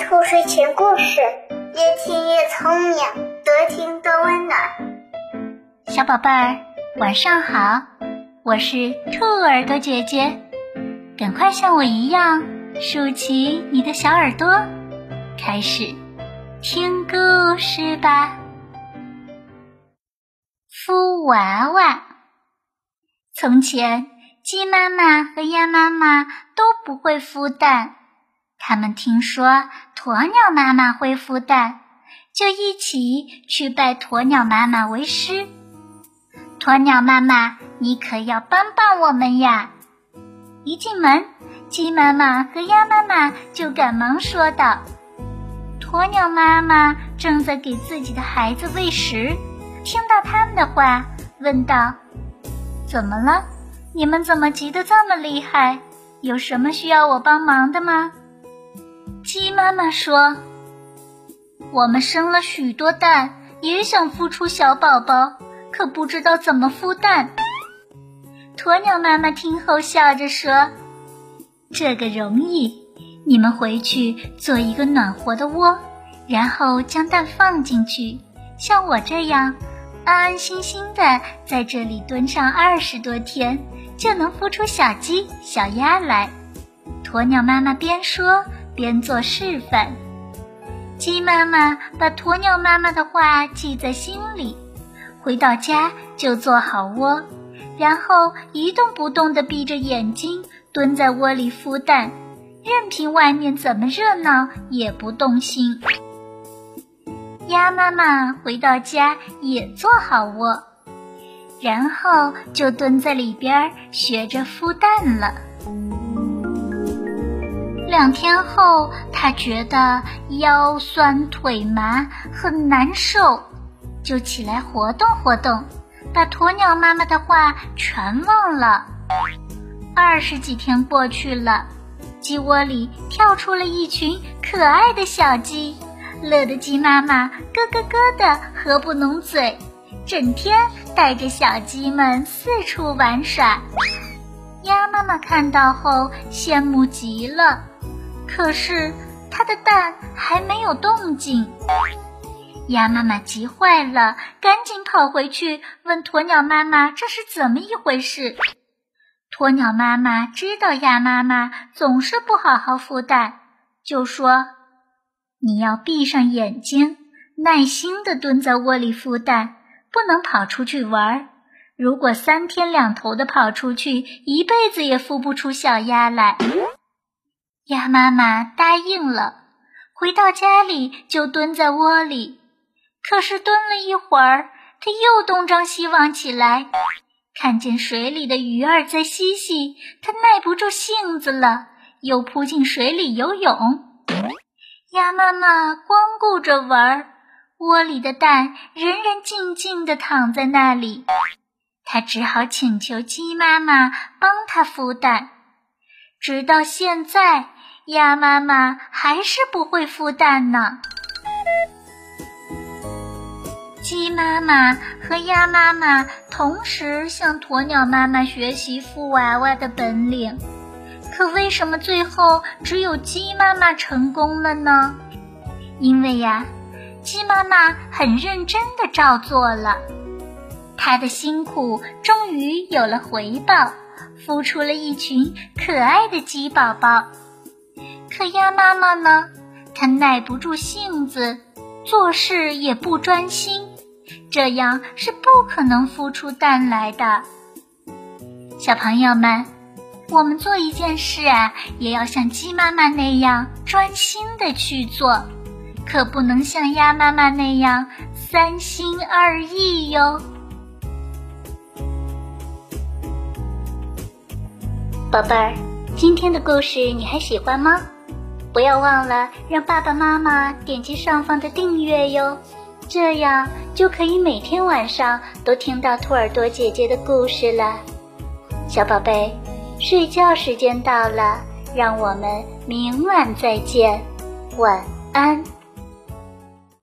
兔睡前故事，越听越聪明，多听多温暖。小宝贝儿，晚上好，我是兔耳朵姐姐，赶快像我一样竖起你的小耳朵，开始听故事吧。孵娃娃。从前，鸡妈妈和鸭妈妈都不会孵蛋。他们听说鸵鸟妈妈会孵蛋，就一起去拜鸵鸟妈妈为师。鸵鸟妈妈，你可要帮帮我们呀！一进门，鸡妈妈和鸭妈妈就赶忙说道：“鸵鸟妈妈正在给自己的孩子喂食，听到他们的话，问道：‘怎么了？你们怎么急得这么厉害？有什么需要我帮忙的吗？’”妈妈说：“我们生了许多蛋，也想孵出小宝宝，可不知道怎么孵蛋。”鸵鸟妈妈听后笑着说：“这个容易，你们回去做一个暖和的窝，然后将蛋放进去，像我这样，安安心心的在这里蹲上二十多天，就能孵出小鸡、小鸭来。”鸵鸟妈妈边说。边做示范，鸡妈妈把鸵鸟妈妈的话记在心里，回到家就做好窝，然后一动不动地闭着眼睛蹲在窝里孵蛋，任凭外面怎么热闹也不动心。鸭妈妈回到家也做好窝，然后就蹲在里边学着孵蛋了。两天后，他觉得腰酸腿麻，很难受，就起来活动活动，把鸵鸟妈妈的话全忘了。二十几天过去了，鸡窝里跳出了一群可爱的小鸡，乐得鸡妈妈咯咯咯的合不拢嘴，整天带着小鸡们四处玩耍。鸭妈妈看到后羡慕极了。可是它的蛋还没有动静，鸭妈妈急坏了，赶紧跑回去问鸵鸟妈妈这是怎么一回事。鸵鸟妈妈知道鸭妈妈总是不好好孵蛋，就说：“你要闭上眼睛，耐心地蹲在窝里孵蛋，不能跑出去玩。如果三天两头的跑出去，一辈子也孵不出小鸭来。”鸭妈妈答应了，回到家里就蹲在窝里。可是蹲了一会儿，它又东张西望起来，看见水里的鱼儿在嬉戏，它耐不住性子了，又扑进水里游泳。鸭妈妈光顾着玩，窝里的蛋仍然静静地躺在那里。它只好请求鸡妈妈帮它孵蛋，直到现在。鸭妈妈还是不会孵蛋呢。鸡妈妈和鸭妈妈同时向鸵鸟妈妈学习孵娃娃的本领，可为什么最后只有鸡妈妈成功了呢？因为呀，鸡妈妈很认真的照做了，它的辛苦终于有了回报，孵出了一群可爱的鸡宝宝。可鸭妈妈呢？它耐不住性子，做事也不专心，这样是不可能孵出蛋来的。小朋友们，我们做一件事啊，也要像鸡妈妈那样专心的去做，可不能像鸭妈妈那样三心二意哟。宝贝儿，今天的故事你还喜欢吗？不要忘了让爸爸妈妈点击上方的订阅哟，这样就可以每天晚上都听到兔耳朵姐姐的故事了。小宝贝，睡觉时间到了，让我们明晚再见，晚安。